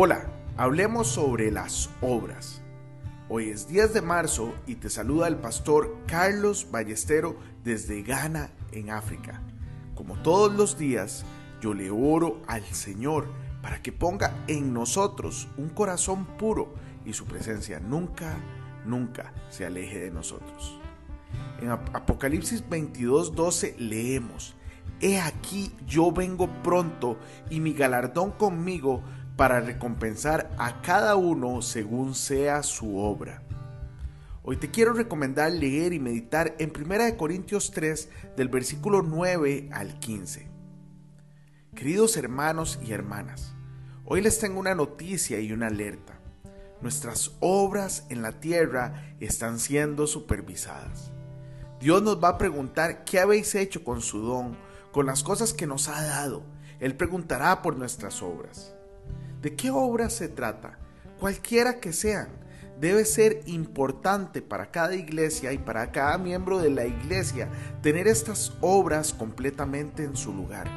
Hola, hablemos sobre las obras. Hoy es 10 de marzo y te saluda el pastor Carlos Ballestero desde Ghana, en África. Como todos los días, yo le oro al Señor para que ponga en nosotros un corazón puro y su presencia nunca, nunca se aleje de nosotros. En Apocalipsis 22:12 leemos, He aquí yo vengo pronto y mi galardón conmigo para recompensar a cada uno según sea su obra. Hoy te quiero recomendar leer y meditar en 1 Corintios 3 del versículo 9 al 15. Queridos hermanos y hermanas, hoy les tengo una noticia y una alerta. Nuestras obras en la tierra están siendo supervisadas. Dios nos va a preguntar qué habéis hecho con su don, con las cosas que nos ha dado. Él preguntará por nuestras obras. ¿De qué obras se trata? Cualquiera que sean, debe ser importante para cada iglesia y para cada miembro de la iglesia tener estas obras completamente en su lugar.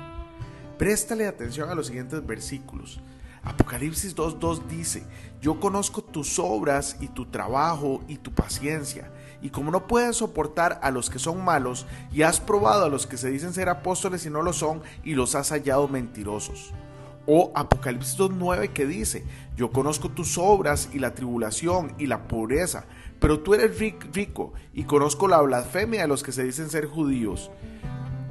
Préstale atención a los siguientes versículos. Apocalipsis 2.2 dice, yo conozco tus obras y tu trabajo y tu paciencia, y como no puedes soportar a los que son malos, y has probado a los que se dicen ser apóstoles y no lo son, y los has hallado mentirosos. O Apocalipsis 2.9 que dice, yo conozco tus obras y la tribulación y la pobreza, pero tú eres rico y conozco la blasfemia de los que se dicen ser judíos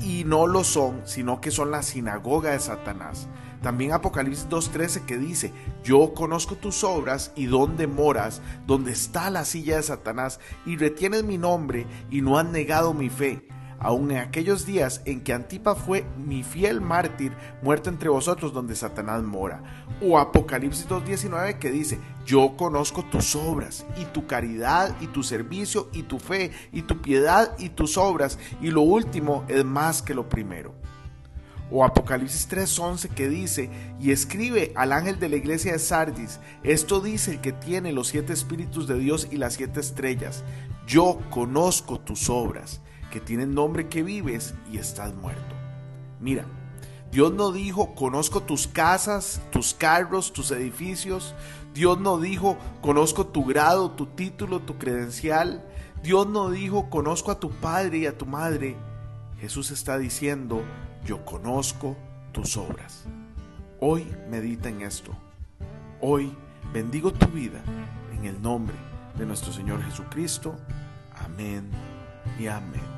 y no lo son, sino que son la sinagoga de Satanás. También Apocalipsis 2.13 que dice, yo conozco tus obras y dónde moras, donde está la silla de Satanás, y retienes mi nombre y no has negado mi fe aun en aquellos días en que Antipa fue mi fiel mártir, muerto entre vosotros donde Satanás mora. O Apocalipsis 2.19 que dice, yo conozco tus obras y tu caridad y tu servicio y tu fe y tu piedad y tus obras y lo último es más que lo primero. O Apocalipsis 3:11 que dice, y escribe al ángel de la iglesia de Sardis, esto dice el que tiene los siete espíritus de Dios y las siete estrellas, yo conozco tus obras que tienen nombre que vives y estás muerto. Mira, Dios no dijo, conozco tus casas, tus carros, tus edificios. Dios no dijo, conozco tu grado, tu título, tu credencial. Dios no dijo, conozco a tu padre y a tu madre. Jesús está diciendo, yo conozco tus obras. Hoy medita en esto. Hoy bendigo tu vida en el nombre de nuestro Señor Jesucristo. Amén y amén.